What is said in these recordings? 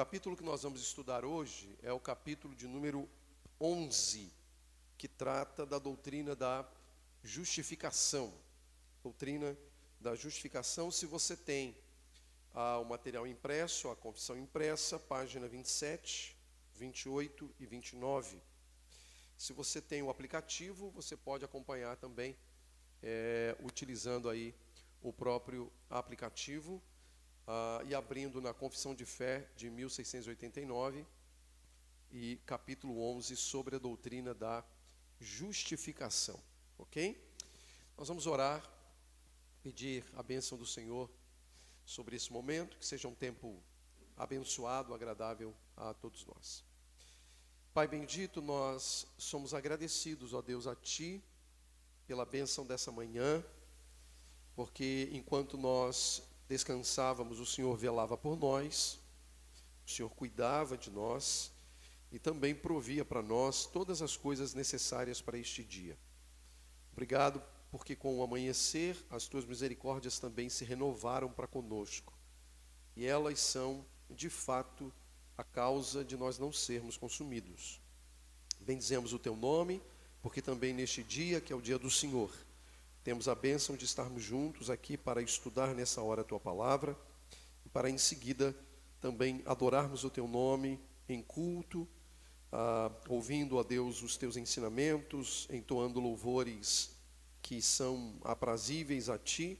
capítulo que nós vamos estudar hoje é o capítulo de número 11, que trata da doutrina da justificação. Doutrina da justificação, se você tem ah, o material impresso, a confissão impressa, página 27, 28 e 29. Se você tem o aplicativo, você pode acompanhar também é, utilizando aí o próprio aplicativo uh, e abrindo na Confissão de Fé de 1689 e capítulo 11 sobre a doutrina da justificação, ok? Nós vamos orar, pedir a bênção do Senhor sobre esse momento, que seja um tempo abençoado, agradável a todos nós. Pai bendito, nós somos agradecidos, ó Deus, a Ti, pela bênção dessa manhã, porque enquanto nós descansávamos, o Senhor velava por nós, o Senhor cuidava de nós e também provia para nós todas as coisas necessárias para este dia. Obrigado, porque com o amanhecer as tuas misericórdias também se renovaram para conosco. E elas são, de fato, a causa de nós não sermos consumidos. Bendizemos o teu nome, porque também neste dia, que é o dia do Senhor, temos a bênção de estarmos juntos aqui para estudar nessa hora a tua palavra e para em seguida também adorarmos o teu nome em culto, ah, ouvindo a Deus os teus ensinamentos, entoando louvores que são aprazíveis a ti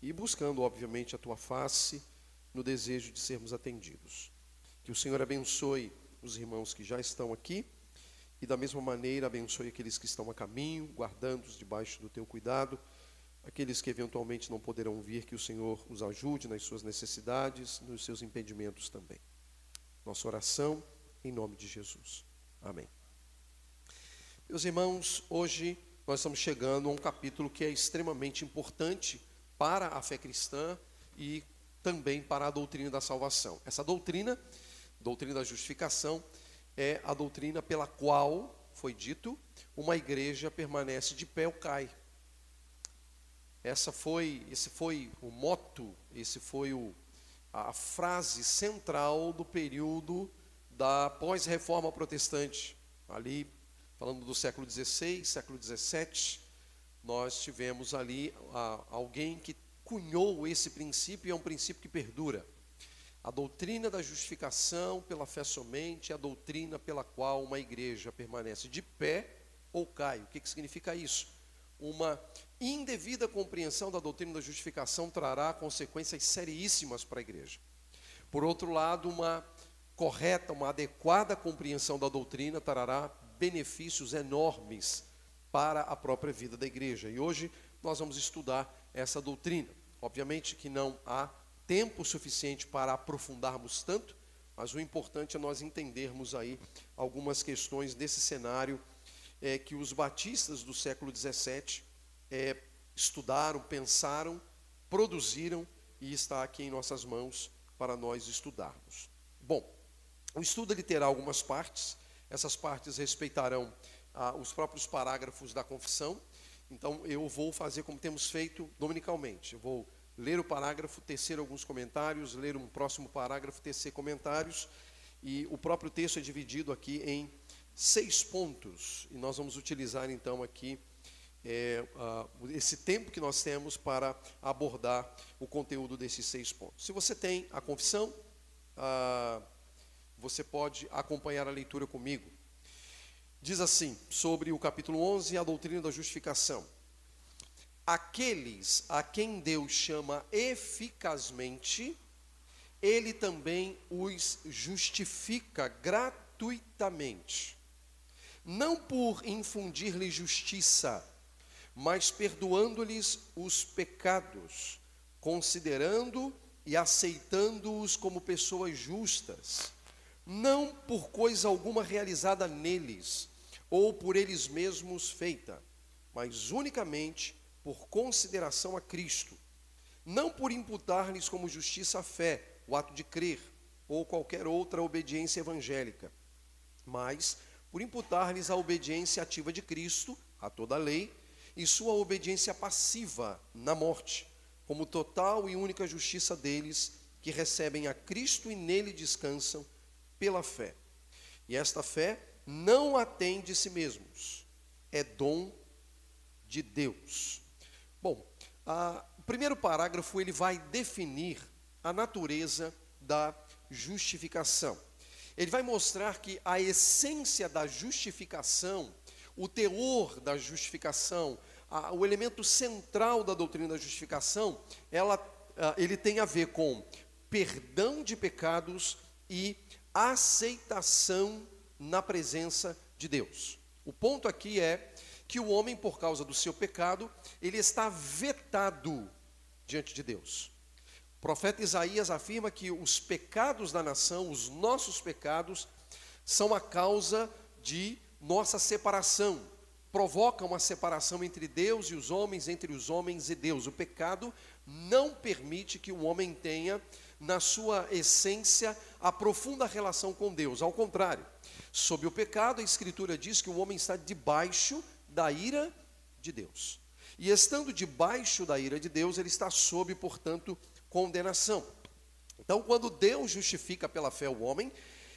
e buscando, obviamente, a tua face no desejo de sermos atendidos. Que o Senhor abençoe os irmãos que já estão aqui e da mesma maneira abençoe aqueles que estão a caminho, guardando-os debaixo do teu cuidado. Aqueles que eventualmente não poderão vir, que o Senhor os ajude nas suas necessidades, nos seus impedimentos também. Nossa oração em nome de Jesus. Amém. Meus irmãos, hoje nós estamos chegando a um capítulo que é extremamente importante para a fé cristã e também para a doutrina da salvação. Essa doutrina, doutrina da justificação, é a doutrina pela qual, foi dito, uma igreja permanece de pé ou cai. Essa foi, esse foi o moto, esse foi o, a frase central do período da pós-reforma protestante. Ali, falando do século XVI, século XVII, nós tivemos ali a, alguém que cunhou esse princípio e é um princípio que perdura. A doutrina da justificação pela fé somente é a doutrina pela qual uma igreja permanece de pé ou cai. O que, que significa isso? Uma indevida compreensão da doutrina da justificação trará consequências seríssimas para a igreja. Por outro lado, uma correta, uma adequada compreensão da doutrina trará benefícios enormes para a própria vida da igreja. E hoje nós vamos estudar essa doutrina. Obviamente que não há tempo suficiente para aprofundarmos tanto, mas o importante é nós entendermos aí algumas questões desse cenário é, que os batistas do século XVII é, estudaram, pensaram, produziram e está aqui em nossas mãos para nós estudarmos. Bom, o estudo ele terá algumas partes, essas partes respeitarão ah, os próprios parágrafos da confissão, então eu vou fazer como temos feito dominicalmente, eu vou ler o parágrafo, tecer alguns comentários, ler um próximo parágrafo, tecer comentários, e o próprio texto é dividido aqui em seis pontos, e nós vamos utilizar então aqui é, uh, esse tempo que nós temos para abordar o conteúdo desses seis pontos. Se você tem a confissão, uh, você pode acompanhar a leitura comigo. Diz assim, sobre o capítulo 11, a doutrina da justificação aqueles a quem Deus chama eficazmente, ele também os justifica gratuitamente. Não por infundir-lhes justiça, mas perdoando-lhes os pecados, considerando e aceitando-os como pessoas justas, não por coisa alguma realizada neles, ou por eles mesmos feita, mas unicamente por consideração a Cristo, não por imputar-lhes como justiça a fé, o ato de crer, ou qualquer outra obediência evangélica, mas por imputar-lhes a obediência ativa de Cristo, a toda a lei, e sua obediência passiva na morte, como total e única justiça deles que recebem a Cristo e nele descansam pela fé. E esta fé não atende de si mesmos, é dom de Deus. Bom, a, o primeiro parágrafo ele vai definir a natureza da justificação. Ele vai mostrar que a essência da justificação, o teor da justificação, a, o elemento central da doutrina da justificação, ela, a, ele tem a ver com perdão de pecados e aceitação na presença de Deus. O ponto aqui é que o homem, por causa do seu pecado, ele está vetado diante de Deus. O profeta Isaías afirma que os pecados da nação, os nossos pecados, são a causa de nossa separação, provoca uma separação entre Deus e os homens, entre os homens e Deus. O pecado não permite que o homem tenha, na sua essência, a profunda relação com Deus. Ao contrário, sob o pecado, a Escritura diz que o homem está debaixo da ira de Deus. E estando debaixo da ira de Deus, ele está sob, portanto, condenação. Então, quando Deus justifica pela fé o homem,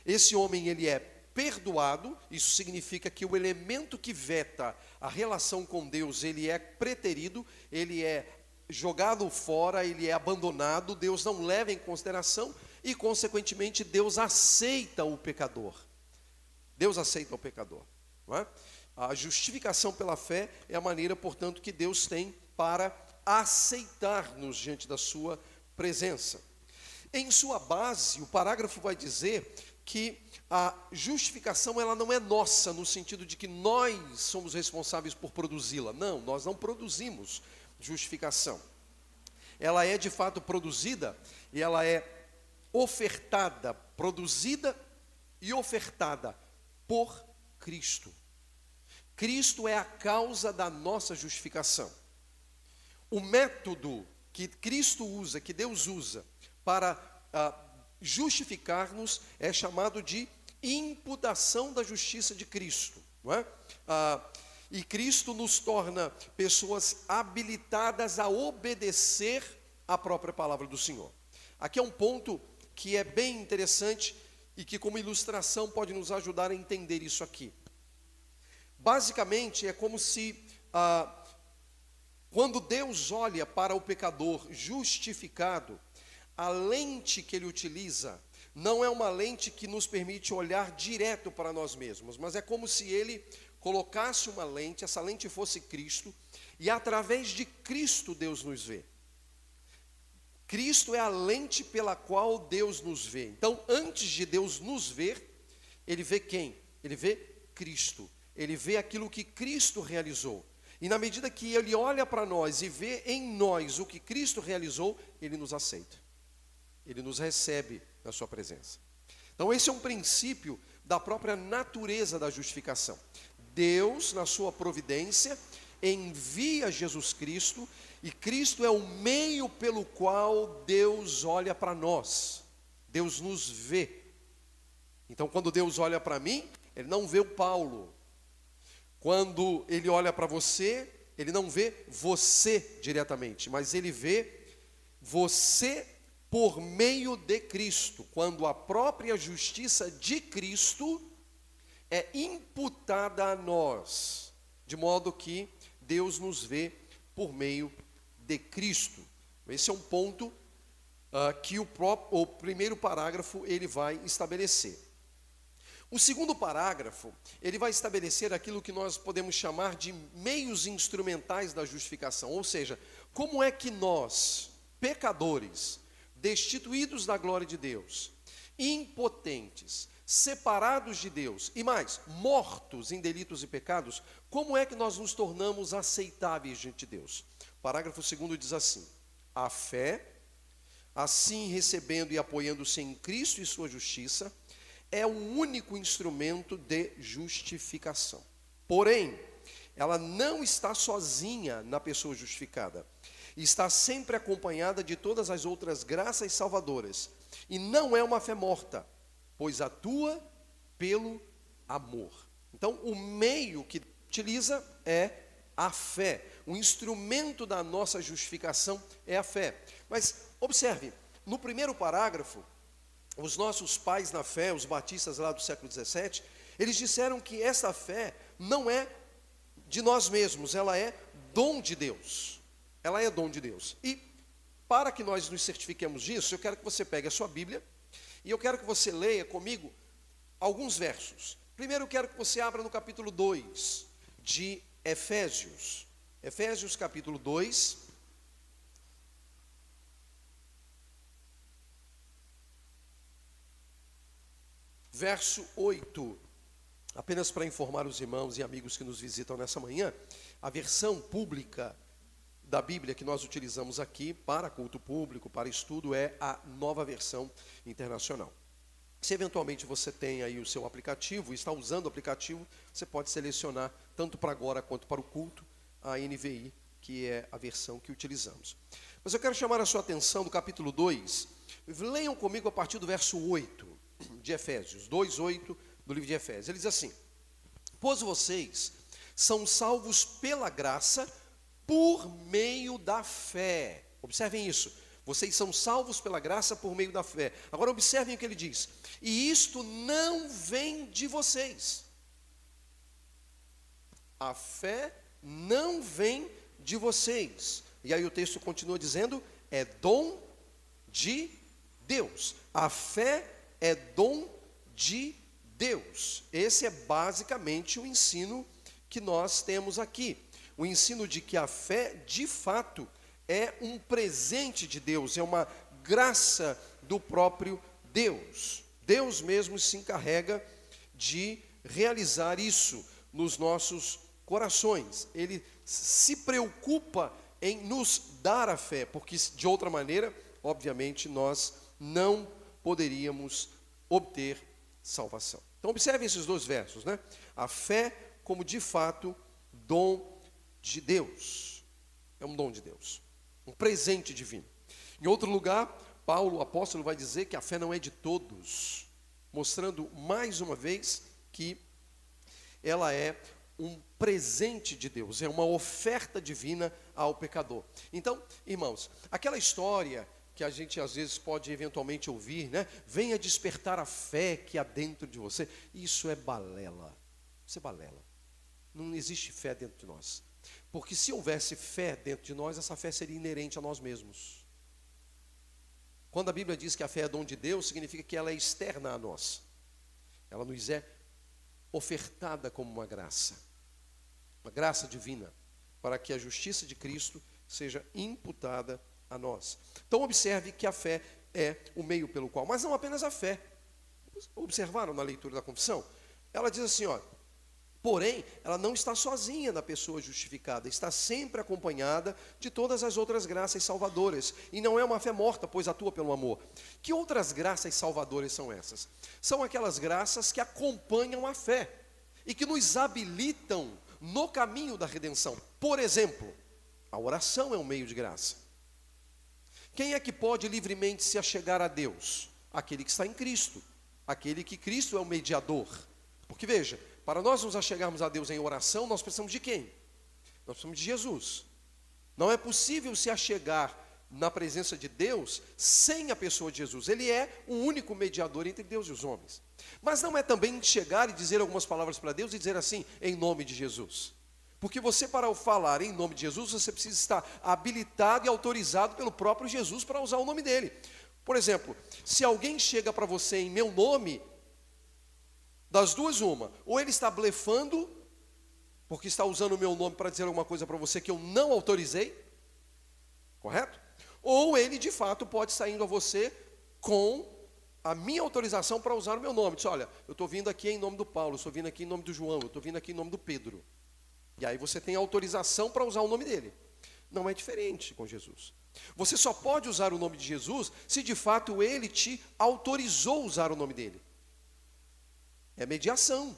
esse homem ele é perdoado, isso significa que o elemento que veta a relação com Deus, ele é preterido, ele é jogado fora, ele é abandonado, Deus não leva em consideração e, consequentemente, Deus aceita o pecador. Deus aceita o pecador. É? A justificação pela fé é a maneira, portanto, que Deus tem para aceitar-nos diante da sua presença. Em sua base, o parágrafo vai dizer que a justificação ela não é nossa no sentido de que nós somos responsáveis por produzi-la. Não, nós não produzimos justificação. Ela é de fato produzida e ela é ofertada, produzida e ofertada por Cristo. Cristo é a causa da nossa justificação. O método que Cristo usa, que Deus usa para ah, justificar-nos é chamado de imputação da justiça de Cristo. Não é? Ah, e Cristo nos torna pessoas habilitadas a obedecer a própria palavra do Senhor. Aqui é um ponto que é bem interessante e que, como ilustração, pode nos ajudar a entender isso aqui. Basicamente, é como se, ah, quando Deus olha para o pecador justificado, a lente que ele utiliza não é uma lente que nos permite olhar direto para nós mesmos, mas é como se ele colocasse uma lente, essa lente fosse Cristo, e através de Cristo Deus nos vê. Cristo é a lente pela qual Deus nos vê. Então, antes de Deus nos ver, ele vê quem? Ele vê Cristo. Ele vê aquilo que Cristo realizou. E na medida que ele olha para nós e vê em nós o que Cristo realizou, ele nos aceita. Ele nos recebe na sua presença. Então, esse é um princípio da própria natureza da justificação. Deus, na sua providência, envia Jesus Cristo e Cristo é o meio pelo qual Deus olha para nós. Deus nos vê. Então, quando Deus olha para mim, Ele não vê o Paulo. Quando Ele olha para você, Ele não vê você diretamente, mas Ele vê você por meio de Cristo. Quando a própria justiça de Cristo é imputada a nós, de modo que Deus nos vê por meio de Cristo. Esse é um ponto uh, que o, próprio, o primeiro parágrafo ele vai estabelecer. O segundo parágrafo, ele vai estabelecer aquilo que nós podemos chamar de meios instrumentais da justificação, ou seja, como é que nós, pecadores, destituídos da glória de Deus, impotentes, separados de Deus e mais, mortos em delitos e pecados, como é que nós nos tornamos aceitáveis diante de Deus? Parágrafo 2 diz assim: a fé, assim recebendo e apoiando-se em Cristo e sua justiça, é o único instrumento de justificação. Porém, ela não está sozinha na pessoa justificada. Está sempre acompanhada de todas as outras graças salvadoras. E não é uma fé morta, pois atua pelo amor. Então, o meio que utiliza é a fé. O instrumento da nossa justificação é a fé. Mas observe, no primeiro parágrafo, os nossos pais na fé, os batistas lá do século 17, eles disseram que essa fé não é de nós mesmos, ela é dom de Deus. Ela é dom de Deus. E para que nós nos certifiquemos disso, eu quero que você pegue a sua Bíblia e eu quero que você leia comigo alguns versos. Primeiro eu quero que você abra no capítulo 2 de Efésios. Efésios capítulo 2. Verso 8. Apenas para informar os irmãos e amigos que nos visitam nessa manhã, a versão pública da Bíblia que nós utilizamos aqui para culto público, para estudo, é a nova versão internacional. Se eventualmente você tem aí o seu aplicativo, está usando o aplicativo, você pode selecionar tanto para agora quanto para o culto a NVI, que é a versão que utilizamos. Mas eu quero chamar a sua atenção do capítulo 2. Leiam comigo a partir do verso 8 de Efésios, 2:8 do livro de Efésios. Ele diz assim: Pois vocês são salvos pela graça por meio da fé. Observem isso. Vocês são salvos pela graça por meio da fé. Agora observem o que ele diz. E isto não vem de vocês. A fé não vem de vocês. E aí o texto continua dizendo: é dom de Deus. A fé é dom de Deus. Esse é basicamente o ensino que nós temos aqui o ensino de que a fé, de fato, é um presente de Deus, é uma graça do próprio Deus. Deus mesmo se encarrega de realizar isso nos nossos corações. Ele se preocupa em nos dar a fé, porque de outra maneira, obviamente, nós não poderíamos obter salvação. Então, observe esses dois versos, né? A fé como de fato dom de Deus. É um dom de Deus, um presente divino. Em outro lugar, Paulo, apóstolo, vai dizer que a fé não é de todos, mostrando mais uma vez que ela é um presente de Deus, é uma oferta divina ao pecador. Então, irmãos, aquela história que a gente às vezes pode eventualmente ouvir, né? Venha despertar a fé que há dentro de você. Isso é balela. Isso é balela. Não existe fé dentro de nós. Porque se houvesse fé dentro de nós, essa fé seria inerente a nós mesmos. Quando a Bíblia diz que a fé é dom de Deus, significa que ela é externa a nós. Ela nos é ofertada como uma graça, uma graça divina, para que a justiça de Cristo seja imputada a nós. Então observe que a fé é o meio pelo qual, mas não apenas a fé. Observaram na leitura da confissão? Ela diz assim, ó, Porém, ela não está sozinha na pessoa justificada, está sempre acompanhada de todas as outras graças salvadoras. E não é uma fé morta, pois atua pelo amor. Que outras graças salvadoras são essas? São aquelas graças que acompanham a fé e que nos habilitam no caminho da redenção. Por exemplo, a oração é um meio de graça. Quem é que pode livremente se achegar a Deus? Aquele que está em Cristo, aquele que Cristo é o mediador. Porque veja, para nós nos achegarmos a Deus em oração, nós precisamos de quem? Nós precisamos de Jesus. Não é possível se achegar na presença de Deus sem a pessoa de Jesus. Ele é o único mediador entre Deus e os homens. Mas não é também chegar e dizer algumas palavras para Deus e dizer assim, em nome de Jesus. Porque você, para falar em nome de Jesus, você precisa estar habilitado e autorizado pelo próprio Jesus para usar o nome dele. Por exemplo, se alguém chega para você em meu nome, das duas, uma. Ou ele está blefando, porque está usando o meu nome para dizer alguma coisa para você que eu não autorizei. Correto? Ou ele de fato pode estar indo a você com a minha autorização para usar o meu nome. Diz, olha, eu estou vindo aqui em nome do Paulo, estou vindo aqui em nome do João, estou vindo aqui em nome do Pedro. E aí você tem autorização para usar o nome dele. Não é diferente com Jesus. Você só pode usar o nome de Jesus se de fato ele te autorizou usar o nome dele. É mediação.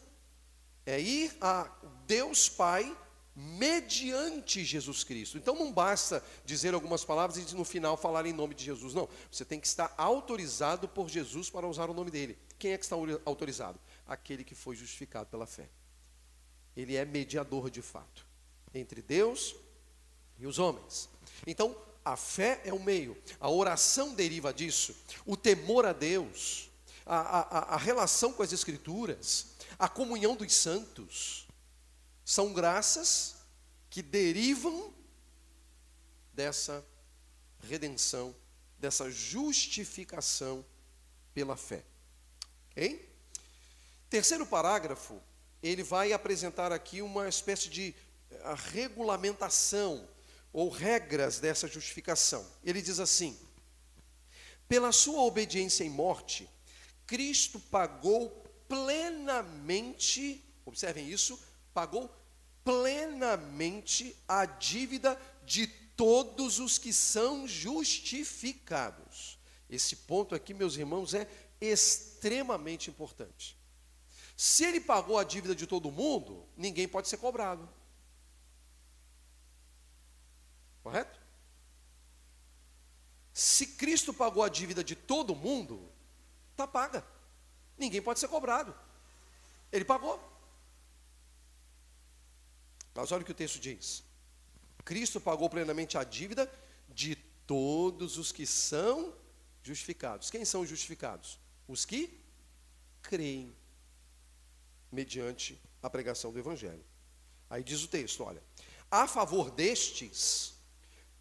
É ir a Deus Pai mediante Jesus Cristo. Então não basta dizer algumas palavras e no final falar em nome de Jesus. Não. Você tem que estar autorizado por Jesus para usar o nome dele. Quem é que está autorizado? Aquele que foi justificado pela fé. Ele é mediador de fato entre Deus e os homens. Então, A fé é o meio, a oração deriva disso, o temor a Deus, a, a, a relação com as Escrituras, a comunhão dos santos, são graças que derivam dessa redenção, dessa justificação pela fé. Ok? Terceiro parágrafo, ele vai apresentar aqui uma espécie de eh, regulamentação ou regras dessa justificação. Ele diz assim: pela sua obediência em morte, Cristo pagou plenamente, observem isso, pagou plenamente a dívida de todos os que são justificados. Esse ponto aqui, meus irmãos, é extremamente importante. Se ele pagou a dívida de todo mundo, ninguém pode ser cobrado. Correto? Se Cristo pagou a dívida de todo mundo, está paga. Ninguém pode ser cobrado. Ele pagou. Mas olha o que o texto diz. Cristo pagou plenamente a dívida de todos os que são justificados. Quem são justificados? Os que creem mediante a pregação do Evangelho. Aí diz o texto: olha, a favor destes,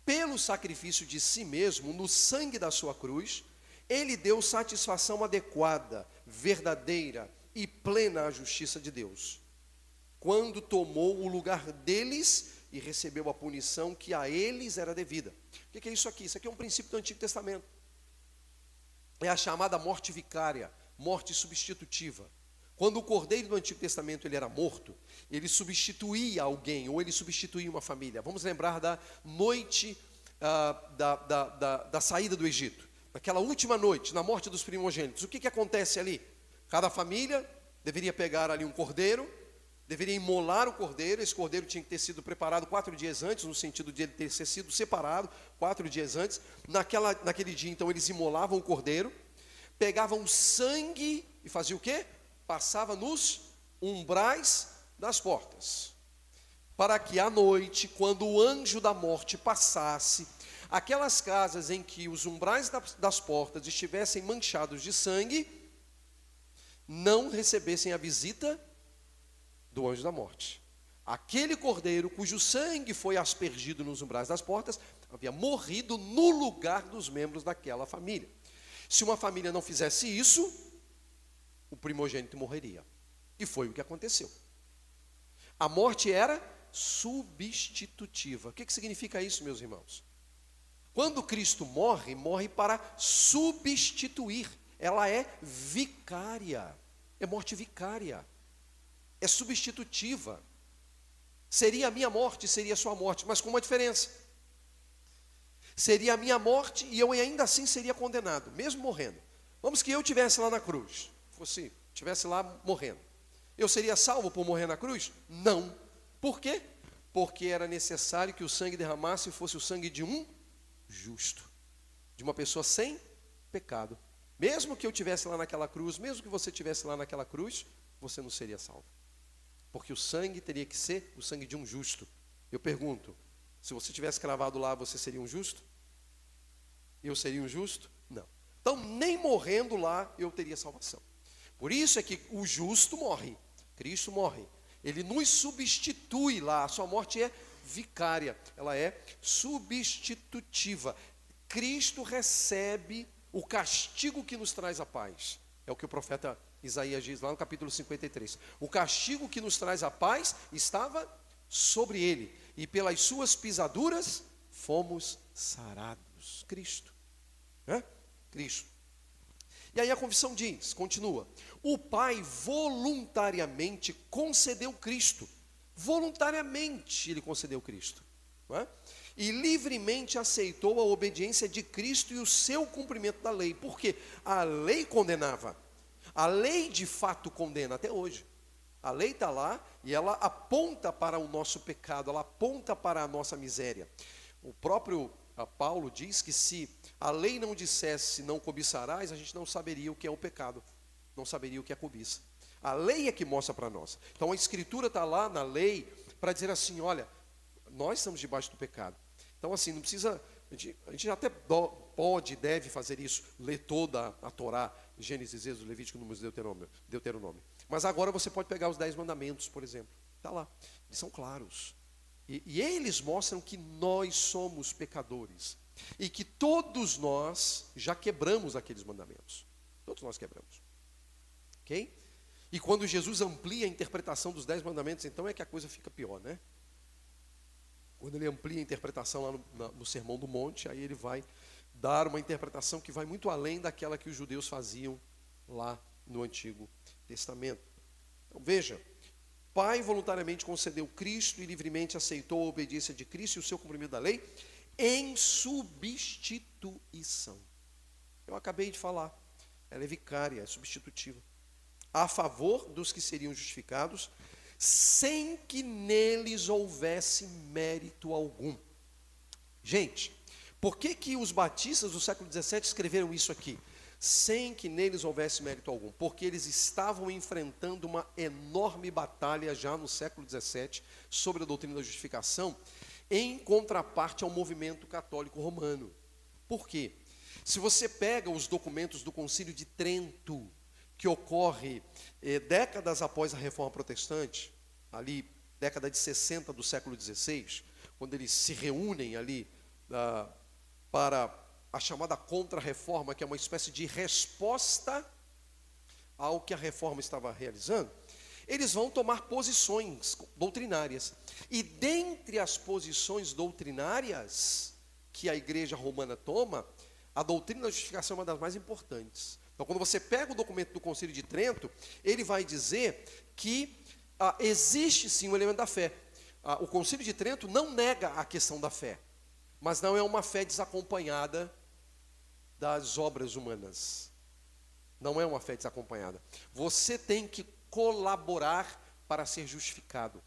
pelo sacrifício de si mesmo, no sangue da sua cruz, ele deu satisfação adequada, verdadeira e plena à justiça de Deus. Quando tomou o lugar deles e recebeu a punição que a eles era devida. O que é isso aqui? Isso aqui é um princípio do Antigo Testamento. É a chamada morte vicária, morte substitutiva. Quando o cordeiro do Antigo Testamento ele era morto, ele substituía alguém, ou ele substituía uma família. Vamos lembrar da noite ah, da, da, da, da, saída do Egito. Naquela última noite, na morte dos primogênitos. O que, que acontece ali? Cada família deveria pegar ali um cordeiro, deveria imolar o cordeiro. Esse cordeiro tinha que ter sido preparado quatro dias antes, no sentido de ele ter sido separado quatro dias antes. Naquela, naquele dia, então, eles imolavam o cordeiro, pegavam sangue e faziam o quê? Passava nos umbrais das portas, para que à noite, quando o anjo da morte passasse, aquelas casas em que os umbrais das portas estivessem manchados de sangue, não recebessem a visita do anjo da morte. Aquele cordeiro cujo sangue foi aspergido nos umbrais das portas havia morrido no lugar dos membros daquela família. Se uma família não fizesse isso, o primogênito morreria. E foi o que aconteceu. A morte era substitutiva. O que, que significa isso, meus irmãos? Quando Cristo morre, morre para substituir. Ela é vicária. É morte vicária. É substitutiva. Seria a minha morte, seria a sua morte, mas com uma diferença. Seria a minha morte e eu ainda assim seria condenado, mesmo morrendo. Vamos que eu tivesse lá na cruz fosse tivesse lá morrendo. Eu seria salvo por morrer na cruz? Não. Por quê? Porque era necessário que o sangue derramasse fosse o sangue de um justo, de uma pessoa sem pecado. Mesmo que eu tivesse lá naquela cruz, mesmo que você tivesse lá naquela cruz, você não seria salvo. Porque o sangue teria que ser o sangue de um justo. Eu pergunto, se você tivesse cravado lá, você seria um justo? Eu seria um justo? Não. Então, nem morrendo lá, eu teria salvação. Por isso é que o justo morre, Cristo morre. Ele nos substitui lá, a sua morte é vicária, ela é substitutiva. Cristo recebe o castigo que nos traz a paz. É o que o profeta Isaías diz lá no capítulo 53. O castigo que nos traz a paz estava sobre ele, e pelas suas pisaduras fomos sarados. Cristo. É? Cristo. E aí a confissão diz, continua: o Pai voluntariamente concedeu Cristo. Voluntariamente ele concedeu Cristo. É? E livremente aceitou a obediência de Cristo e o seu cumprimento da lei. Porque a lei condenava. A lei de fato condena até hoje. A lei está lá e ela aponta para o nosso pecado, ela aponta para a nossa miséria. O próprio Paulo diz que se a lei não dissesse não cobiçarás, a gente não saberia o que é o pecado, não saberia o que é cobiça. A lei é que mostra para nós. Então a escritura está lá na lei para dizer assim: olha, nós estamos debaixo do pecado. Então, assim, não precisa A gente, a gente até do, pode, deve fazer isso, ler toda a Torá, Gênesis, Êxodo, Levítico, Números, Deuteronômio, Deuteronômio. Mas agora você pode pegar os Dez Mandamentos, por exemplo. Está lá. Eles são claros. E, e eles mostram que nós somos pecadores. E que todos nós já quebramos aqueles mandamentos. Todos nós quebramos. Ok? E quando Jesus amplia a interpretação dos dez mandamentos, então é que a coisa fica pior, né? Quando ele amplia a interpretação lá no, no Sermão do Monte, aí ele vai dar uma interpretação que vai muito além daquela que os judeus faziam lá no Antigo Testamento. Então veja, Pai voluntariamente concedeu Cristo e livremente aceitou a obediência de Cristo e o seu cumprimento da lei em substituição. Eu acabei de falar, ela é vicária, é substitutiva. A favor dos que seriam justificados, sem que neles houvesse mérito algum. Gente, por que, que os batistas do século XVII escreveram isso aqui? sem que neles houvesse mérito algum, porque eles estavam enfrentando uma enorme batalha já no século XVII sobre a doutrina da justificação, em contraparte ao movimento católico romano. Por quê? Se você pega os documentos do Concílio de Trento, que ocorre eh, décadas após a Reforma Protestante, ali década de 60 do século XVI, quando eles se reúnem ali ah, para a chamada contra-reforma, que é uma espécie de resposta ao que a reforma estava realizando, eles vão tomar posições doutrinárias. E dentre as posições doutrinárias que a igreja romana toma, a doutrina da justificação é uma das mais importantes. Então, quando você pega o documento do Concílio de Trento, ele vai dizer que ah, existe sim o elemento da fé. Ah, o Concílio de Trento não nega a questão da fé, mas não é uma fé desacompanhada das obras humanas. Não é uma fé desacompanhada. Você tem que colaborar para ser justificado.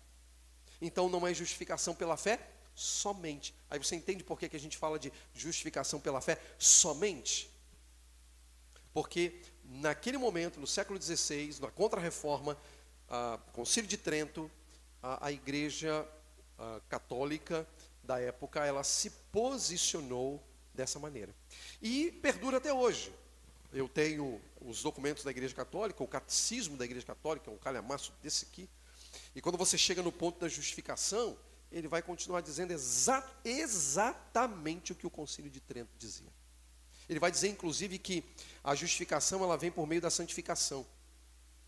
Então não é justificação pela fé somente. Aí você entende por que, que a gente fala de justificação pela fé somente? Porque naquele momento, no século XVI, na Contra-Reforma, a Concílio de Trento, a, a igreja católica da época, ela se posicionou dessa maneira. E perdura até hoje. Eu tenho os documentos da Igreja Católica, o catecismo da Igreja Católica, um calhamaço desse aqui. E quando você chega no ponto da justificação, ele vai continuar dizendo exa exatamente o que o Concílio de Trento dizia. Ele vai dizer, inclusive, que a justificação ela vem por meio da santificação.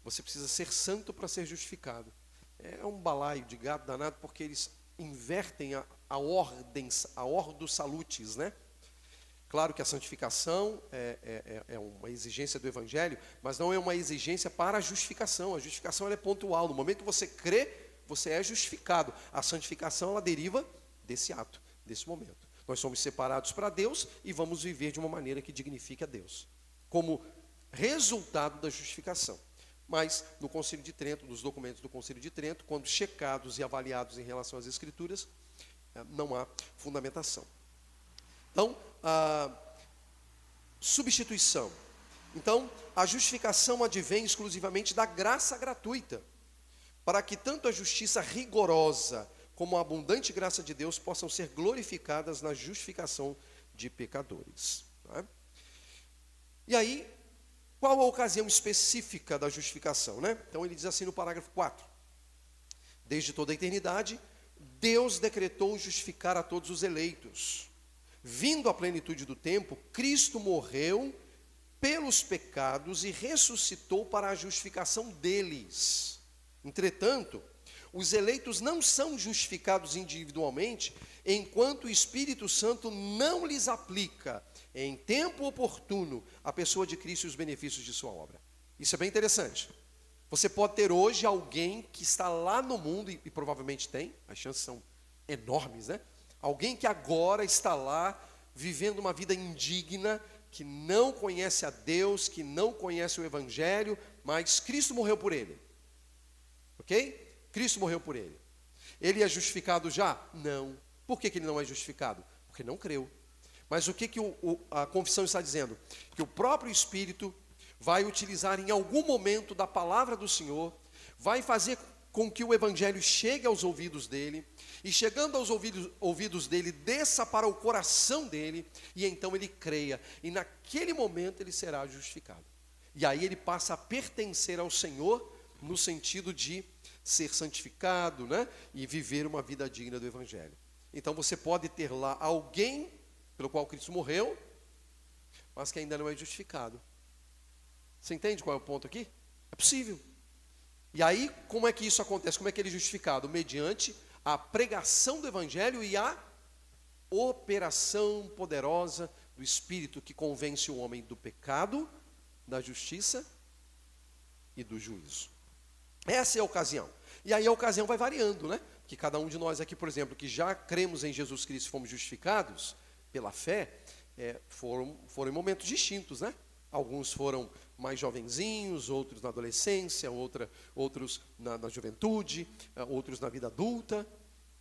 Você precisa ser santo para ser justificado. É um balaio de gado danado, porque eles invertem a, a ordem, a ordo salutis, né? Claro que a santificação é, é, é, é, uma exigência do Evangelho, mas não é uma exigência para a justificação. A justificação é pontual. No momento que você crê, você é justificado. A santificação ela deriva desse ato, desse momento. Nós somos separados para Deus e vamos viver de uma maneira que dignifique a Deus, como resultado da justificação. Mas no Concílio de Trento, nos documentos do Concílio de Trento, quando checados e avaliados em relação às Escrituras, eh, não há fundamentação. Então, substituição. Então, a justificação advém exclusivamente da graça gratuita, para que tanto a justiça rigorosa como a abundante graça de Deus possam ser glorificadas na justificação de pecadores. É? E aí, qual a ocasião específica da justificação? Né? Então, ele diz assim no parágrafo 4: Desde toda a eternidade, Deus decretou justificar a todos os eleitos Vindo à plenitude do tempo, Cristo morreu pelos pecados e ressuscitou para a justificação deles. Entretanto, os eleitos não são justificados individualmente enquanto o Espírito Santo não lhes aplica em tempo oportuno a pessoa de Cristo e os benefícios de sua obra. Isso é bem interessante. Você pode ter hoje alguém que está lá no mundo, e, e provavelmente tem, as chances são enormes, né? Alguém que agora está lá vivendo uma vida indigna, que não conhece a Deus, que não conhece o Evangelho, mas Cristo morreu por ele. Ok? Cristo morreu por ele. Ele é justificado já? Não. Por que, que ele não é justificado? Porque não creu. Mas o que, que o, o, a confissão está dizendo? Que o próprio Espírito vai utilizar em algum momento da palavra do Senhor, vai fazer com que o evangelho chegue aos ouvidos dele, e chegando aos ouvidos, ouvidos dele, desça para o coração dele, e então ele creia, e naquele momento ele será justificado. E aí ele passa a pertencer ao Senhor no sentido de ser santificado, né? E viver uma vida digna do evangelho. Então você pode ter lá alguém pelo qual Cristo morreu, mas que ainda não é justificado. Você entende qual é o ponto aqui? É possível. E aí, como é que isso acontece? Como é que ele é justificado? Mediante a pregação do Evangelho e a operação poderosa do Espírito que convence o homem do pecado, da justiça e do juízo. Essa é a ocasião. E aí a ocasião vai variando, né? Que cada um de nós aqui, por exemplo, que já cremos em Jesus Cristo e fomos justificados pela fé, é, foram, foram em momentos distintos, né? Alguns foram mais jovenzinhos, outros na adolescência, outra, outros na, na juventude, eh, outros na vida adulta.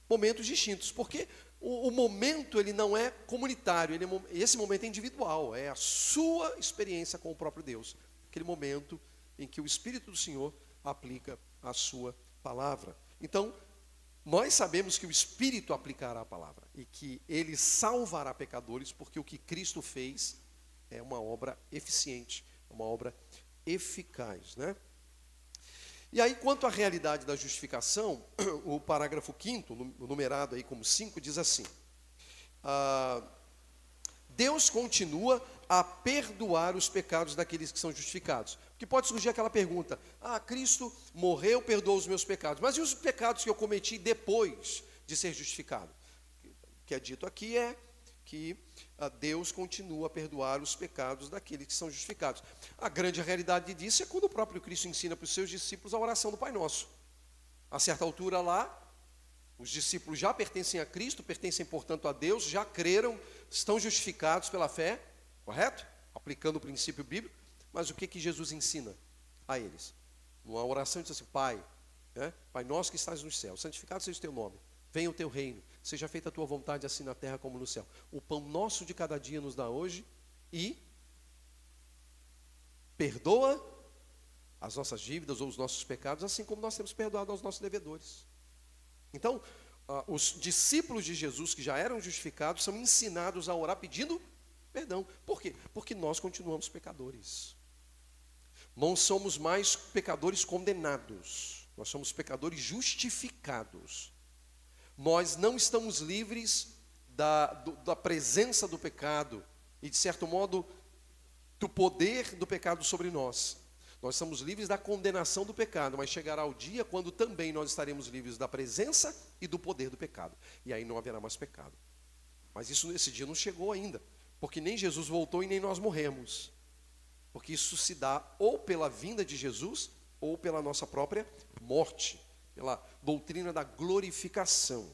Momentos distintos, porque o, o momento ele não é comunitário, ele é, esse momento é individual, é a sua experiência com o próprio Deus. Aquele momento em que o Espírito do Senhor aplica a sua palavra. Então, nós sabemos que o Espírito aplicará a palavra e que ele salvará pecadores, porque o que Cristo fez é uma obra eficiente, uma obra eficaz, né? E aí, quanto à realidade da justificação, o parágrafo 5 numerado aí como 5, diz assim: ah, Deus continua a perdoar os pecados daqueles que são justificados. Porque pode surgir aquela pergunta: Ah, Cristo morreu, perdoou os meus pecados, mas e os pecados que eu cometi depois de ser justificado? O que é dito aqui é que Deus continua a perdoar os pecados daqueles que são justificados. A grande realidade disso é quando o próprio Cristo ensina para os seus discípulos a oração do Pai Nosso. A certa altura lá, os discípulos já pertencem a Cristo, pertencem, portanto, a Deus, já creram, estão justificados pela fé, correto? Aplicando o princípio bíblico. Mas o que, que Jesus ensina a eles? Uma oração diz assim: Pai, né? Pai nosso que estás nos céus, santificado seja o teu nome, venha o teu reino Seja feita a tua vontade, assim na terra como no céu. O pão nosso de cada dia nos dá hoje e perdoa as nossas dívidas ou os nossos pecados, assim como nós temos perdoado aos nossos devedores. Então, uh, os discípulos de Jesus que já eram justificados são ensinados a orar pedindo perdão. Por quê? Porque nós continuamos pecadores. Não somos mais pecadores condenados, nós somos pecadores justificados nós não estamos livres da, do, da presença do pecado e, de certo modo, do poder do pecado sobre nós. Nós estamos livres da condenação do pecado, mas chegará o dia quando também nós estaremos livres da presença e do poder do pecado. E aí não haverá mais pecado. Mas isso nesse dia não chegou ainda, porque nem Jesus voltou e nem nós morremos. Porque isso se dá ou pela vinda de Jesus ou pela nossa própria morte pela doutrina da glorificação.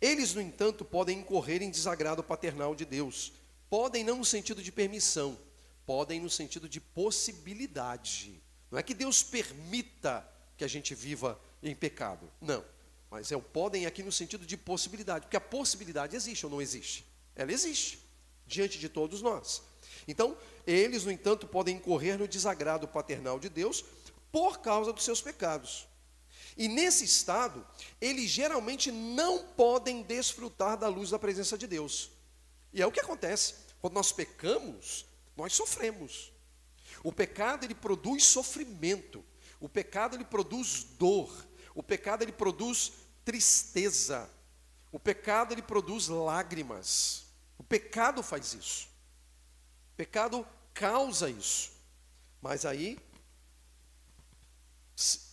Eles, no entanto, podem incorrer em desagrado paternal de Deus. Podem não no sentido de permissão, podem no sentido de possibilidade. Não é que Deus permita que a gente viva em pecado. Não. Mas é o podem aqui no sentido de possibilidade, porque a possibilidade existe ou não existe? Ela existe diante de todos nós. Então, eles, no entanto, podem incorrer no desagrado paternal de Deus por causa dos seus pecados. E nesse estado, eles geralmente não podem desfrutar da luz da presença de Deus. E é o que acontece. Quando nós pecamos, nós sofremos. O pecado ele produz sofrimento. O pecado ele produz dor. O pecado ele produz tristeza. O pecado ele produz lágrimas. O pecado faz isso. O pecado causa isso. Mas aí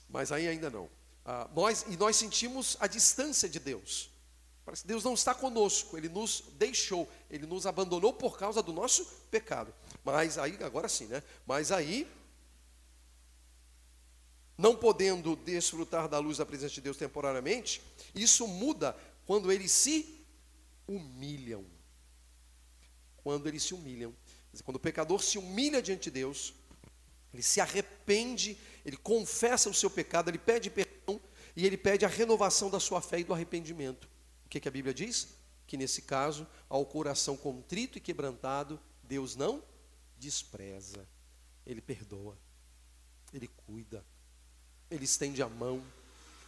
mas aí ainda não. Ah, nós, e nós sentimos a distância de Deus. Parece que Deus não está conosco, Ele nos deixou, Ele nos abandonou por causa do nosso pecado. Mas aí, agora sim, né? Mas aí, não podendo desfrutar da luz da presença de Deus temporariamente, isso muda quando eles se humilham. Quando eles se humilham. Quando o pecador se humilha diante de Deus, ele se arrepende, ele confessa o seu pecado, ele pede perdão e ele pede a renovação da sua fé e do arrependimento. O que, que a Bíblia diz? Que nesse caso, ao coração contrito e quebrantado, Deus não despreza, Ele perdoa, Ele cuida. ele estende a mão,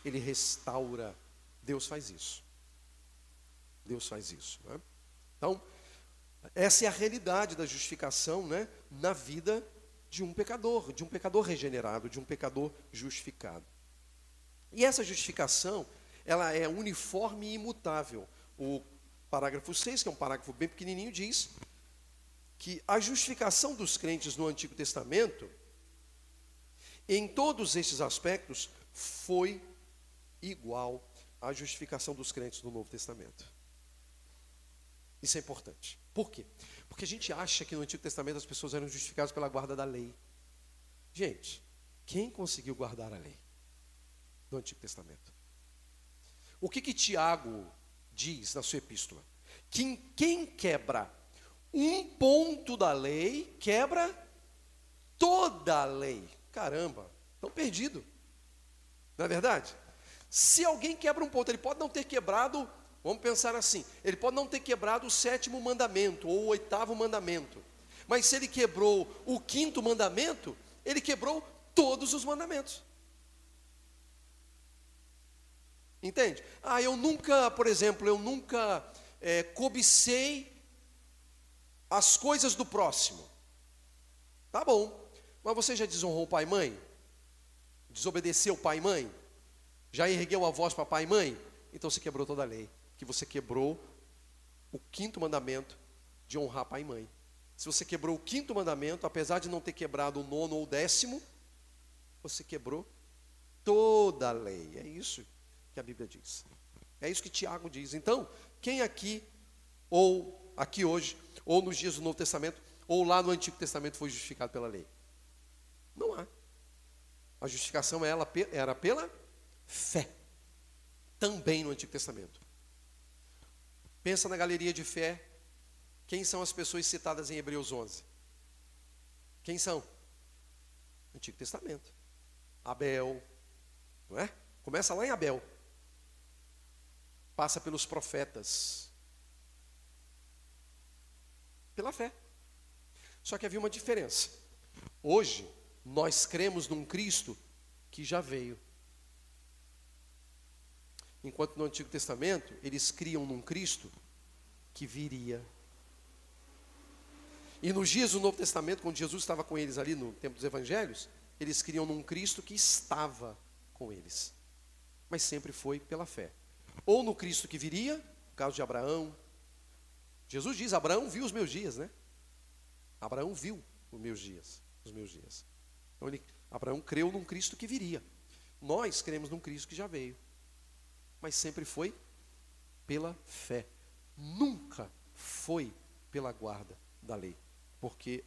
ele restaura. Deus faz isso. Deus faz isso. Né? Então, essa é a realidade da justificação né, na vida de um pecador, de um pecador regenerado, de um pecador justificado. E essa justificação, ela é uniforme e imutável. O parágrafo 6, que é um parágrafo bem pequenininho, diz que a justificação dos crentes no Antigo Testamento, em todos estes aspectos, foi igual à justificação dos crentes no Novo Testamento. Isso é importante. Por quê? Porque a gente acha que no Antigo Testamento as pessoas eram justificadas pela guarda da lei. Gente, quem conseguiu guardar a lei do Antigo Testamento? O que que Tiago diz na sua epístola? Que quem quebra um ponto da lei, quebra toda a lei. Caramba, estão perdido. Não é verdade? Se alguém quebra um ponto, ele pode não ter quebrado, vamos pensar assim, ele pode não ter quebrado o sétimo mandamento ou o oitavo mandamento. Mas se ele quebrou o quinto mandamento, ele quebrou todos os mandamentos. Entende? Ah, eu nunca, por exemplo, eu nunca é, cobicei as coisas do próximo. Tá bom. Mas você já desonrou o pai e mãe? Desobedeceu o pai e mãe? Já ergueu a voz para pai e mãe? Então você quebrou toda a lei. Que você quebrou o quinto mandamento de honrar pai e mãe. Se você quebrou o quinto mandamento, apesar de não ter quebrado o nono ou o décimo, você quebrou toda a lei. É isso que a Bíblia diz. É isso que Tiago diz. Então, quem aqui, ou aqui hoje, ou nos dias do Novo Testamento, ou lá no Antigo Testamento foi justificado pela lei? Não há. A justificação era pela fé. Também no Antigo Testamento. Pensa na galeria de fé. Quem são as pessoas citadas em Hebreus 11? Quem são? Antigo Testamento. Abel, não é? Começa lá em Abel. Passa pelos profetas. Pela fé. Só que havia uma diferença. Hoje, nós cremos num Cristo que já veio. Enquanto no Antigo Testamento, eles criam num Cristo que viria. E nos dias do Novo Testamento, quando Jesus estava com eles ali no tempo dos Evangelhos, eles criam num Cristo que estava com eles. Mas sempre foi pela fé. Ou no Cristo que viria, no caso de Abraão. Jesus diz: Abraão viu os meus dias, né? Abraão viu os meus dias, os meus dias. Então ele, Abraão creu num Cristo que viria. Nós cremos num Cristo que já veio. Mas sempre foi pela fé. Nunca foi pela guarda da lei. Porque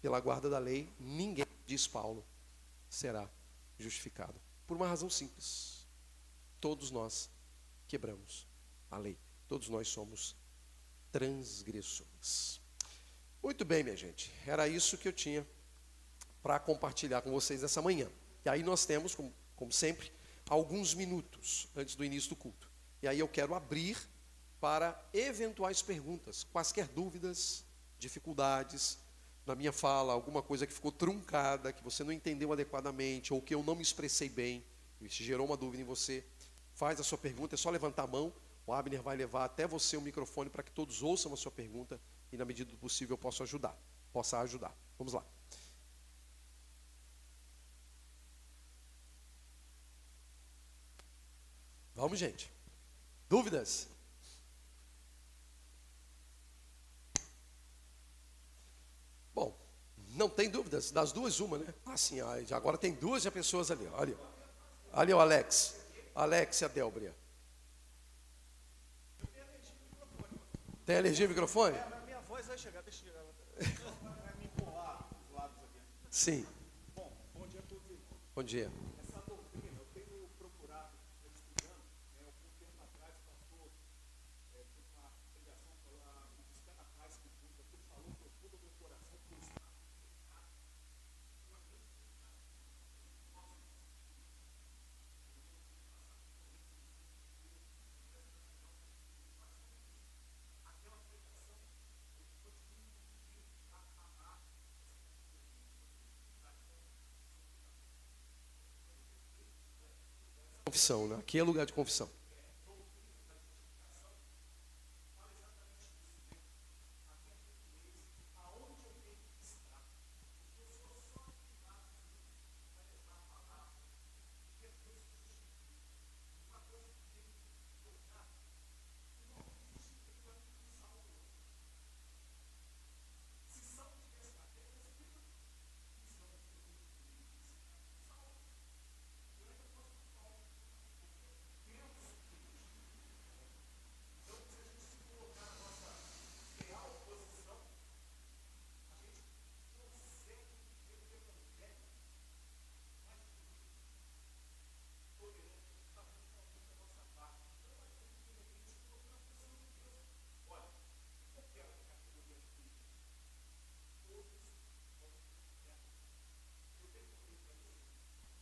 pela guarda da lei, ninguém, diz Paulo, será justificado. Por uma razão simples. Todos nós quebramos a lei. Todos nós somos transgressores. Muito bem, minha gente. Era isso que eu tinha para compartilhar com vocês essa manhã. E aí nós temos, como, como sempre, alguns minutos antes do início do culto. E aí eu quero abrir para eventuais perguntas, quaisquer dúvidas, dificuldades na minha fala, alguma coisa que ficou truncada, que você não entendeu adequadamente, ou que eu não me expressei bem, se gerou uma dúvida em você, faz a sua pergunta, é só levantar a mão, o Abner vai levar até você o microfone para que todos ouçam a sua pergunta e na medida do possível eu posso ajudar, possa ajudar. Vamos lá. Vamos, gente. Dúvidas? Bom, não tem dúvidas. Das duas, uma, né? Ah, sim, agora tem duas pessoas ali. Olha, ali o Alex. Alex e a Delbria. Tem alergia ao microfone? É, minha voz vai chegar, deixa eu chegar. Vai me empurrar os lados aqui. Sim. Bom, bom dia a todos. Bom dia. Essa doutrina, eu tenho procurado, eu estudando, né, algum tempo atrás, o pastor é, fez uma pregação para buscar a paz com tudo, aquilo falou profundo no meu coração, que está Confissão, né? Aqui é lugar de confissão.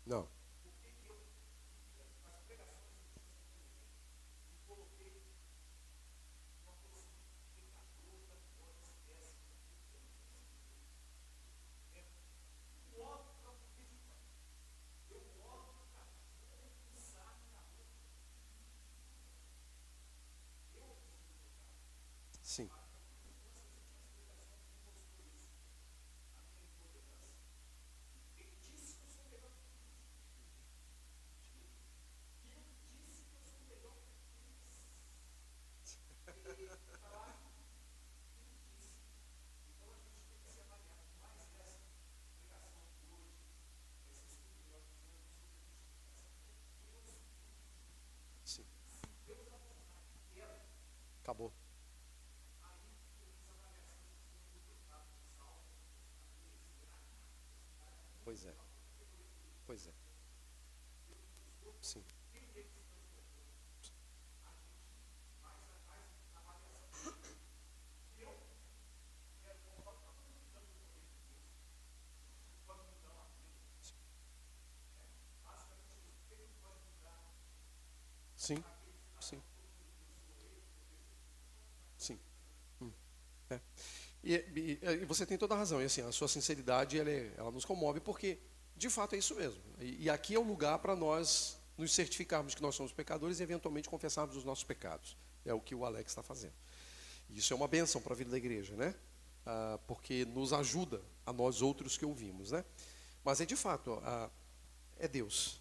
Não. Sim. Sim. Acabou. Pois é. Pois é. Sim. Sim, sim. Sim. Hum, é. E, e- e você tem toda a razão. E assim, a sua sinceridade, ela, é- ela nos comove, porque, de fato, é isso mesmo. E, e aqui é o lugar para nós nos certificarmos que nós somos pecadores e, eventualmente, confessarmos os nossos pecados. É o que o Alex está fazendo. Isso é uma benção para a vida da igreja, né? Ah, porque nos ajuda a nós outros que ouvimos, né? Mas é, de fato, ah, é Deus.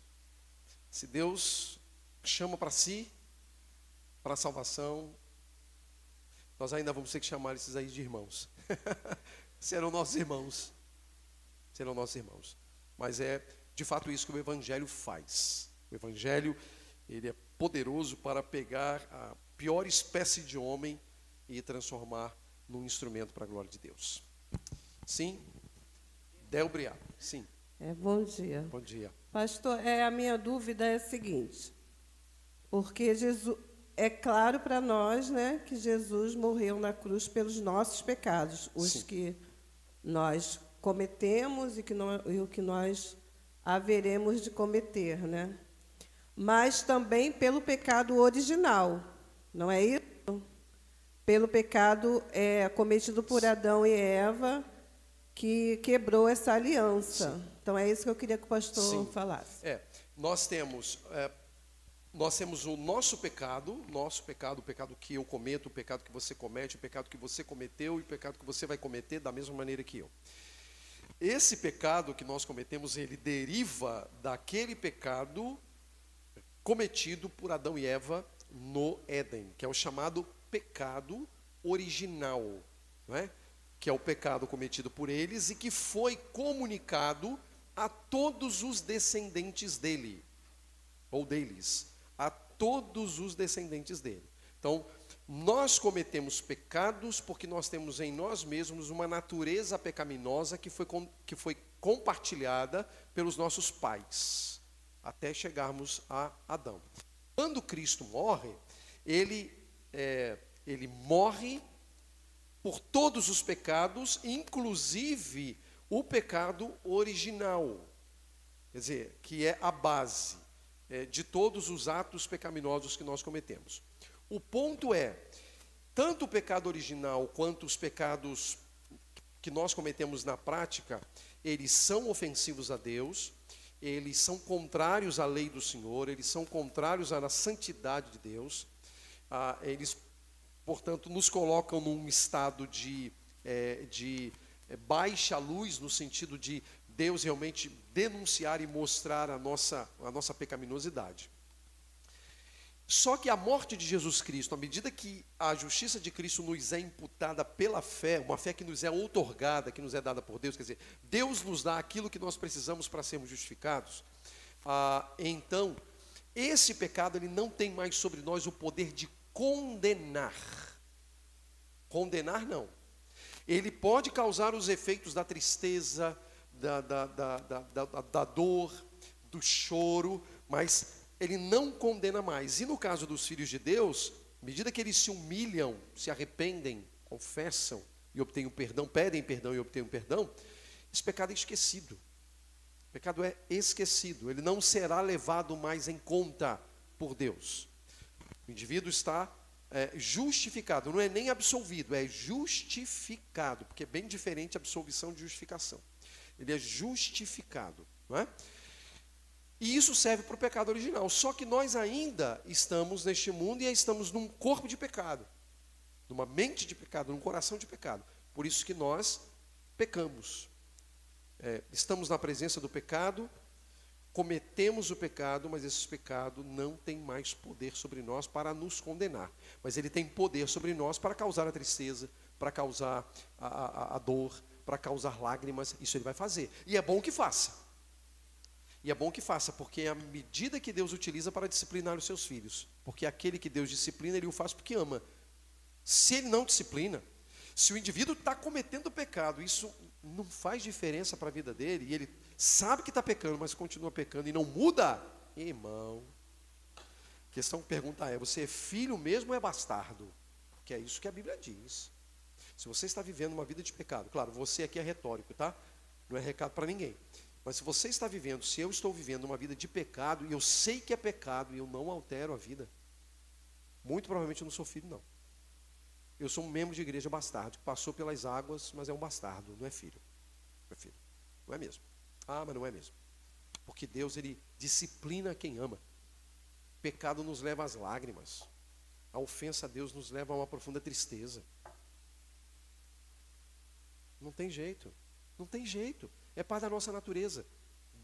Se Deus chama para si, para a salvação, nós ainda vamos ter que chamar esses aí de irmãos. Serão nossos irmãos. Serão nossos irmãos. Mas é de fato isso que o Evangelho faz. O Evangelho, ele é poderoso para pegar a pior espécie de homem e transformar num instrumento para a glória de Deus. Sim? Del Briato. Sim. É, bom dia. Bom dia. Pastor, é, a minha dúvida é a seguinte: porque Jesus, é claro para nós né, que Jesus morreu na cruz pelos nossos pecados, os Sim. que nós cometemos e, que nó- e o que nós haveremos de cometer, né? Mas também pelo pecado original, não é isso? Pelo pecado é, cometido por Adão e Eva, que quebrou essa aliança. Então é isso que eu queria que o pastor Sim. falasse. É, nós temos, é, nós temos o nosso pecado, nosso pecado, o pecado que eu cometo, o pecado que você comete, o pecado que você cometeu e o pecado que você vai cometer da mesma maneira que eu. Esse pecado que nós cometemos, ele deriva daquele pecado cometido por Adão e Eva no Éden, que é o chamado pecado original, não é? que é o pecado cometido por eles e que foi comunicado a todos os descendentes dele, ou deles, todos os descendentes dele. Então, nós cometemos pecados porque nós temos em nós mesmos uma natureza pecaminosa que foi, com- que foi compartilhada pelos nossos pais, até chegarmos a Adão. Quando Cristo morre, ele, é, ele morre por todos os pecados, inclusive o pecado original, quer dizer, que é a base é, de todos os atos pecaminosos que nós cometemos. O ponto é, tanto o pecado original quanto os pecados que nós cometemos na prática, eles são ofensivos a Deus eles são contrários à lei do Senhor, eles são contrários à santidade de Deus, ah, eles, portanto, nos colocam num estado de, é, de é, baixa luz, no sentido de Deus realmente denunciar e mostrar a nossa, a nossa pecaminosidade. Só que a morte de Jesus Cristo, à medida que a justiça de Cristo nos é imputada pela fé, uma fé que nos é outorgada, que nos é dada por Deus, quer dizer, Deus nos dá aquilo que nós precisamos para sermos justificados, ah, então, esse pecado ele não tem mais sobre nós o poder de condenar. Condenar não. Ele pode causar os efeitos da tristeza, da, da, da, da, da dor, do choro, mas ele não condena mais. E no caso dos filhos de Deus, à medida que eles se humilham, se arrependem, confessam e obtêm o perdão, pedem perdão e obtêm o perdão, esse pecado é esquecido. O pecado é esquecido, ele não será levado mais em conta por Deus. O indivíduo está é, justificado, não é nem absolvido, é justificado, porque é bem diferente a absolvição de justificação. Ele é justificado, não é? E isso serve para o pecado original. Só que nós ainda estamos neste mundo e estamos num corpo de pecado, numa mente de pecado, num coração de pecado. Por isso que nós pecamos. É, estamos na presença do pecado, cometemos o pecado, mas esse pecado não tem mais poder sobre nós para nos condenar. Mas ele tem poder sobre nós para causar a tristeza, para causar a, a, a dor, para causar lágrimas. Isso ele vai fazer. E é bom que faça. E é bom que faça, porque é a medida que Deus utiliza para disciplinar os seus filhos. Porque aquele que Deus disciplina, ele o faz porque ama. Se ele não disciplina, se o indivíduo está cometendo pecado, isso não faz diferença para a vida dele, e ele sabe que está pecando, mas continua pecando e não muda, irmão. A questão que pergunta é: você é filho mesmo ou é bastardo? Porque é isso que a Bíblia diz. Se você está vivendo uma vida de pecado, claro, você aqui é retórico, tá? Não é recado para ninguém. Mas se você está vivendo, se eu estou vivendo uma vida de pecado, e eu sei que é pecado, e eu não altero a vida, muito provavelmente eu não sou filho, não. Eu sou um membro de igreja bastardo, que passou pelas águas, mas é um bastardo, não é filho. Não é filho. Não é mesmo. Ah, mas não é mesmo. Porque Deus, Ele disciplina quem ama. Pecado nos leva às lágrimas. A ofensa a Deus nos leva a uma profunda tristeza. Não tem jeito. Não tem jeito. É parte da nossa natureza.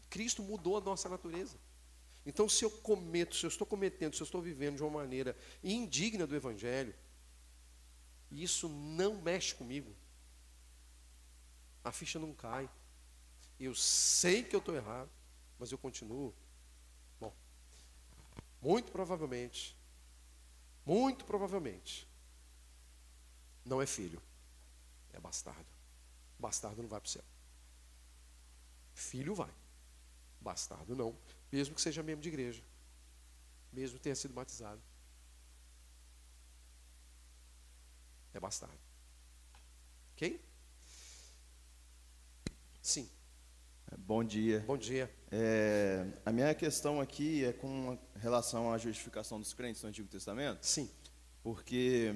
Cristo mudou a nossa natureza. Então, se eu cometo, se eu estou cometendo, se eu estou vivendo de uma maneira indigna do Evangelho, isso não mexe comigo, a ficha não cai. Eu sei que eu estou errado, mas eu continuo. Bom, muito provavelmente, muito provavelmente, não é filho, é bastardo. Bastardo não vai para o céu. Filho vai. Bastardo não. Mesmo que seja membro de igreja. Mesmo que tenha sido batizado. É bastardo. Ok? Sim. É, bom dia. Bom dia. É, a minha questão aqui é com relação à justificação dos crentes no Antigo Testamento. Sim. Porque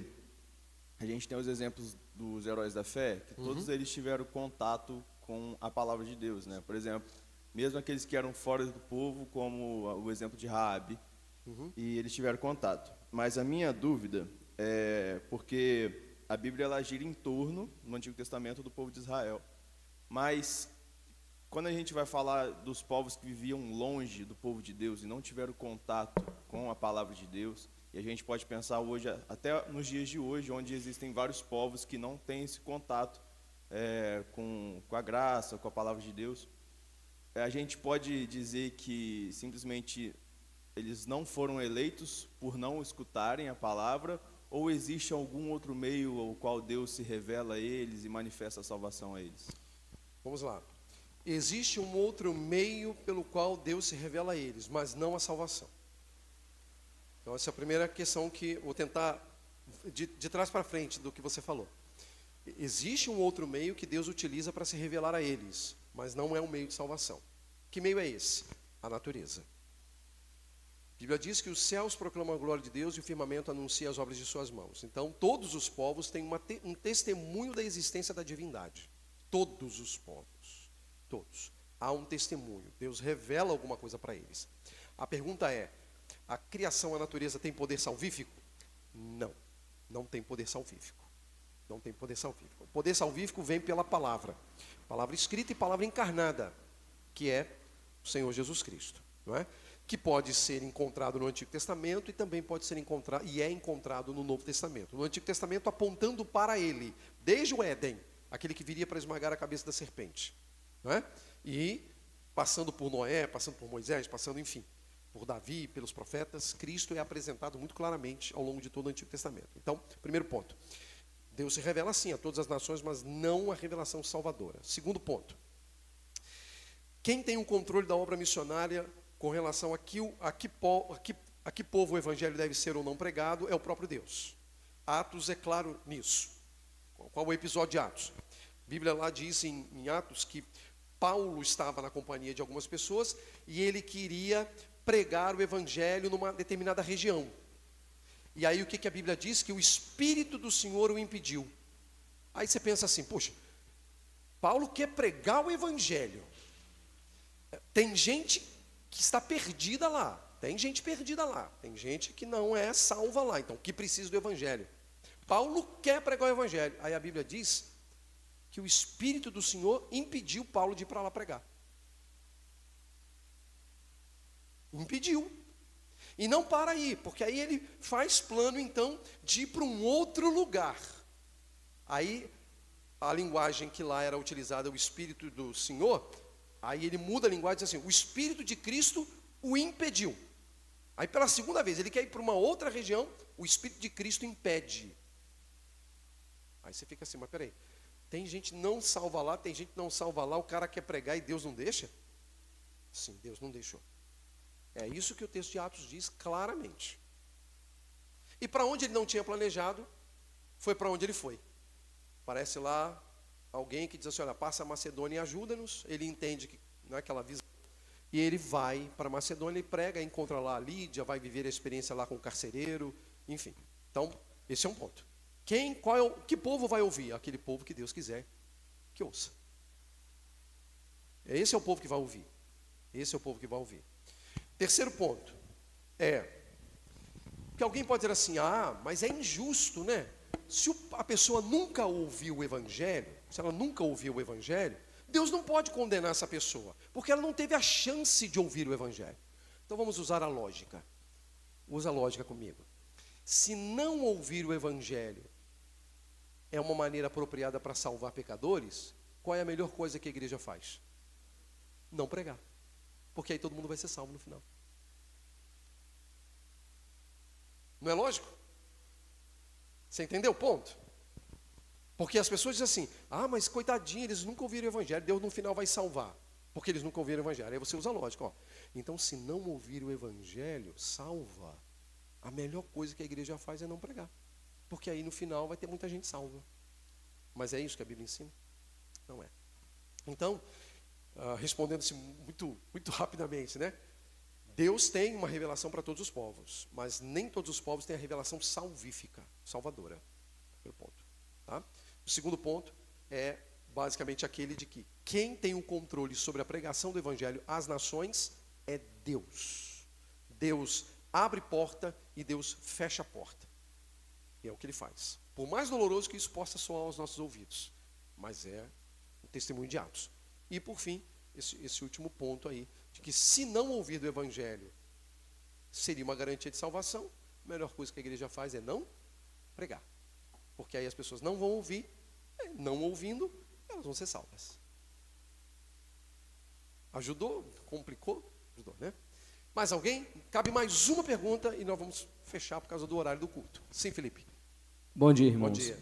a gente tem os exemplos dos heróis da fé, que uhum. todos eles tiveram contato com a palavra de Deus, né? Por exemplo, mesmo aqueles que eram fora do povo, como o exemplo de Raabe, uhum. e eles tiveram contato. Mas a minha dúvida é porque a Bíblia ela gira em torno no Antigo Testamento do povo de Israel. Mas quando a gente vai falar dos povos que viviam longe do povo de Deus e não tiveram contato com a palavra de Deus, e a gente pode pensar hoje, até nos dias de hoje, onde existem vários povos que não têm esse contato é, com, com a graça, com a palavra de Deus, é, a gente pode dizer que simplesmente eles não foram eleitos por não escutarem a palavra, ou existe algum outro meio ao qual Deus se revela a eles e manifesta a salvação a eles? Vamos lá. Existe um outro meio pelo qual Deus se revela a eles, mas não a salvação. Então, essa é a primeira questão que vou tentar, de, de trás para frente do que você falou. Existe um outro meio que Deus utiliza para se revelar a eles, mas não é um meio de salvação. Que meio é esse? A natureza. A Bíblia diz que os céus proclamam a glória de Deus e o firmamento anuncia as obras de suas mãos. Então, todos os povos têm te um testemunho da existência da divindade. Todos os povos. Todos. há um testemunho. Deus revela alguma coisa para eles. A pergunta é: a criação, a natureza tem poder salvífico? Não, não tem poder salvífico. Não tem poder salvífico. O poder salvífico vem pela palavra, palavra escrita e palavra encarnada, que é o Senhor Jesus Cristo, não é? Que pode ser encontrado no Antigo Testamento e também pode ser encontrado e é encontrado no Novo Testamento. No Antigo Testamento apontando para ele, desde o Éden, aquele que viria para esmagar a cabeça da serpente, não é? E passando por Noé, passando por Moisés, passando, enfim, por Davi, pelos profetas, Cristo é apresentado muito claramente ao longo de todo o Antigo Testamento. Então, primeiro ponto. Deus se revela sim a todas as nações, mas não a revelação salvadora. Segundo ponto. Quem tem o controle da obra missionária com relação a que, a, que, a, que, a que povo o evangelho deve ser ou não pregado é o próprio Deus. Atos é claro nisso. Qual o episódio de Atos? A Bíblia lá diz em, em Atos que Paulo estava na companhia de algumas pessoas e ele queria pregar o evangelho numa determinada região. E aí o que, que a Bíblia diz? Que o Espírito do Senhor o impediu. Aí você pensa assim, poxa, Paulo quer pregar o evangelho. Tem gente que está perdida lá. Tem gente perdida lá. Tem gente que não é salva lá, então que precisa do evangelho. Paulo quer pregar o evangelho. Aí a Bíblia diz que o Espírito do Senhor impediu Paulo de ir para lá pregar. Impediu. E não para aí, porque aí ele faz plano então de ir para um outro lugar. Aí a linguagem que lá era utilizada, o Espírito do Senhor, aí ele muda a linguagem e diz assim: o Espírito de Cristo o impediu. Aí pela segunda vez, ele quer ir para uma outra região, o Espírito de Cristo impede. Aí você fica assim, mas peraí, tem gente não salva lá, tem gente não salva lá, o cara quer pregar e Deus não deixa? Sim, Deus não deixou. É isso que o texto de Atos diz claramente. E para onde ele não tinha planejado, foi para onde ele foi. Parece lá alguém que diz assim: olha, passa a Macedônia e ajuda-nos. Ele entende que não é aquela visão. E ele vai para Macedônia e prega, encontra lá a Lídia, vai viver a experiência lá com o carcereiro, enfim. Então, esse é um ponto. Quem, qual é o, que povo vai ouvir? Aquele povo que Deus quiser que ouça. Esse é o povo que vai ouvir. Esse é o povo que vai ouvir. Terceiro ponto é que alguém pode dizer assim: ah, mas é injusto, né? Se a pessoa nunca ouviu o Evangelho, se ela nunca ouviu o Evangelho, Deus não pode condenar essa pessoa, porque ela não teve a chance de ouvir o Evangelho. Então vamos usar a lógica. Usa a lógica comigo. Se não ouvir o Evangelho é uma maneira apropriada para salvar pecadores, qual é a melhor coisa que a igreja faz? Não pregar. Porque aí todo mundo vai ser salvo no final. Não é lógico? Você entendeu o ponto? Porque as pessoas dizem assim: ah, mas coitadinho, eles nunca ouviram o evangelho, Deus no final vai salvar. Porque eles nunca ouviram o evangelho. Aí você usa a lógica, ó. Então, se não ouvir o evangelho, salva. A melhor coisa que a igreja faz é não pregar. Porque aí no final vai ter muita gente salva. Mas é isso que a Bíblia ensina? Não é. Então, uh, respondendo-se muito, muito rapidamente, né? Deus tem uma revelação para todos os povos, mas nem todos os povos têm a revelação salvífica, salvadora. Primeiro ponto. Tá? O segundo ponto é basicamente aquele de que quem tem o controle sobre a pregação do evangelho às nações é Deus. Deus abre porta e Deus fecha a porta. E é o que ele faz. Por mais doloroso que isso possa soar aos nossos ouvidos. Mas é o testemunho de Atos. E por fim, esse, esse último ponto aí, de que se não ouvir do Evangelho seria uma garantia de salvação, a melhor coisa que a igreja faz é não pregar. Porque aí as pessoas não vão ouvir, não ouvindo, elas vão ser salvas. Ajudou? Complicou? Ajudou, né? Mais alguém? Cabe mais uma pergunta e nós vamos fechar por causa do horário do culto. Sim, Felipe. Bom dia, irmãos. Bom dia.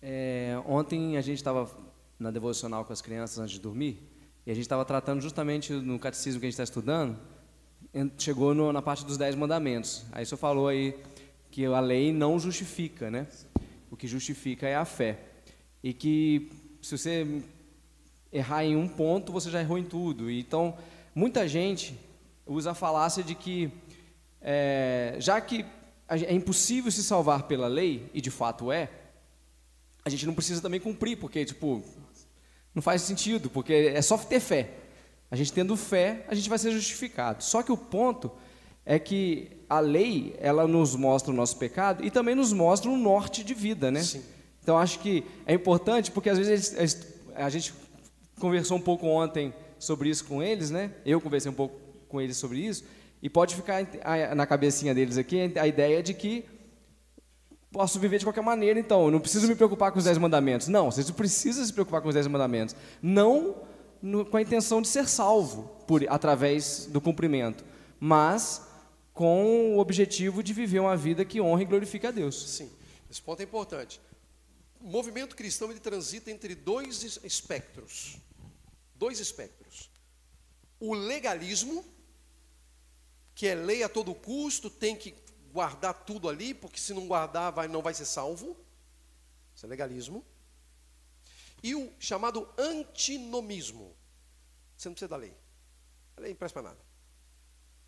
É, ontem a gente estava na devocional com as crianças antes de dormir e a gente estava tratando justamente no catecismo que a gente está estudando, chegou no, na parte dos dez mandamentos. Aí o senhor falou aí que a lei não justifica, né? O que justifica é a fé. E que se você errar em um ponto, você já errou em tudo. Então, muita gente usa a falácia de que, é, já que é impossível se salvar pela lei, e de fato é, a gente não precisa também cumprir, porque, tipo, não faz sentido, porque é só ter fé. A gente tendo fé, a gente vai ser justificado. Só que o ponto é que a lei, ela nos mostra o nosso pecado e também nos mostra um norte de vida, né? Sim. Então acho que é importante porque às vezes a gente conversou um pouco ontem sobre isso com eles, né? Eu conversei um pouco com eles sobre isso e pode ficar na cabecinha deles aqui a ideia de que posso viver de qualquer maneira, então eu não preciso me preocupar com os dez mandamentos. Não, você precisa se preocupar com os dez mandamentos, não no- com a intenção de ser salvo por através do cumprimento, mas com o objetivo de viver uma vida que honra e glorifique a Deus. Sim, esse ponto é importante. O movimento cristão ele transita entre dois es- espectros. Dois espectros. O legalismo, que é lei a todo custo, tem que guardar tudo ali, porque se não guardar vai, não vai ser salvo. Isso é legalismo. E o chamado antinomismo. Você não precisa da lei. A lei não presta para nada.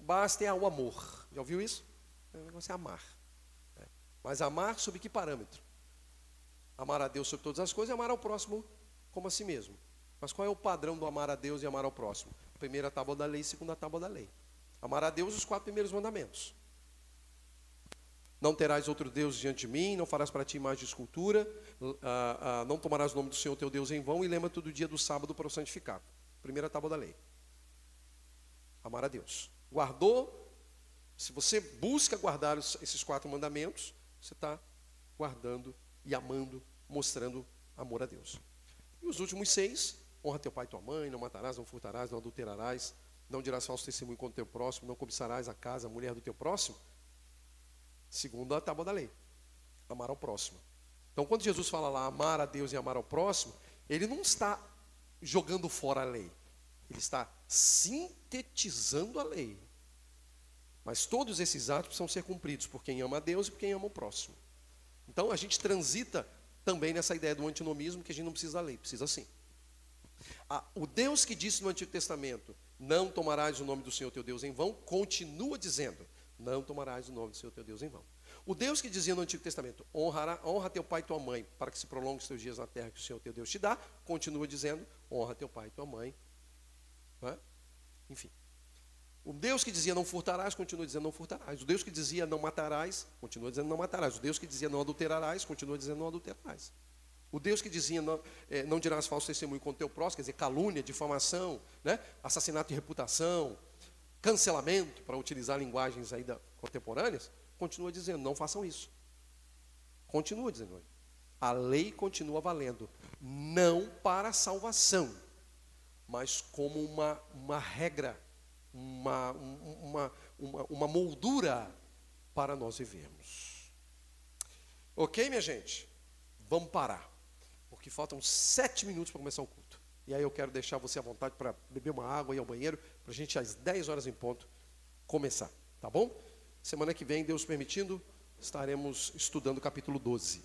Basta é o amor. Já ouviu isso? O negócio é amar. Mas amar sob que parâmetro? Amar a Deus sobre todas as coisas e amar ao próximo como a si mesmo. Mas qual é o padrão do amar a Deus e amar ao próximo? Primeira tábua da lei, segunda tábua da lei. Amar a Deus, os quatro primeiros mandamentos. Não terás outro Deus diante de mim, não farás para ti imagem de escultura, ah, ah, não tomarás o nome do Senhor teu Deus em vão e lembra-te do dia do sábado para o santificar. Primeira tábua da lei. Amar a Deus. Guardou, se você busca guardar esses quatro mandamentos, você está guardando e amando, mostrando amor a Deus. E os últimos seis, honra teu pai e tua mãe, não matarás, não furtarás, não adulterarás, não dirás falso testemunho contra o teu próximo, não cobiçarás a casa, a mulher do teu próximo. Segundo a tábua da lei, amar ao próximo. Então, quando Jesus fala lá amar a Deus e amar ao próximo, ele não está jogando fora a lei, ele está sintetizando a lei. Mas todos esses atos precisam ser cumpridos por quem ama a Deus e por quem ama o próximo. Então a gente transita também nessa ideia do antinomismo que a gente não precisa da lei, precisa sim. Ah, o Deus que disse no Antigo Testamento, não tomarás o nome do Senhor teu Deus em vão, continua dizendo, não tomarás o nome do Senhor teu Deus em vão. O Deus que dizia no Antigo Testamento, honrará, honra teu pai e tua mãe, para que se prolongue os teus dias na terra que o Senhor teu Deus te dá, continua dizendo, honra teu pai e tua mãe. É? Enfim. O Deus que dizia não furtarás, continua dizendo não furtarás. O Deus que dizia não matarás, continua dizendo não matarás. O Deus que dizia não adulterarás, continua dizendo não adulterarás. O Deus que dizia não, eh, não dirás falso testemunho contra teu próximo, quer dizer, calúnia, difamação, né? assassinato de reputação, cancelamento, para utilizar linguagens aí da, contemporâneas, continua dizendo, não façam isso. Continua dizendo. A lei continua valendo. Não para a salvação, mas como uma, uma regra, uma, um- uma, uma, uma moldura para nós vivermos. Ok, minha gente? Vamos parar, porque faltam sete minutos para começar o culto. E aí eu quero deixar você à vontade para beber uma água e ir ao banheiro, para a gente às 10 horas em ponto começar, tá bom? Semana que vem, Deus permitindo, estaremos estudando o capítulo 12.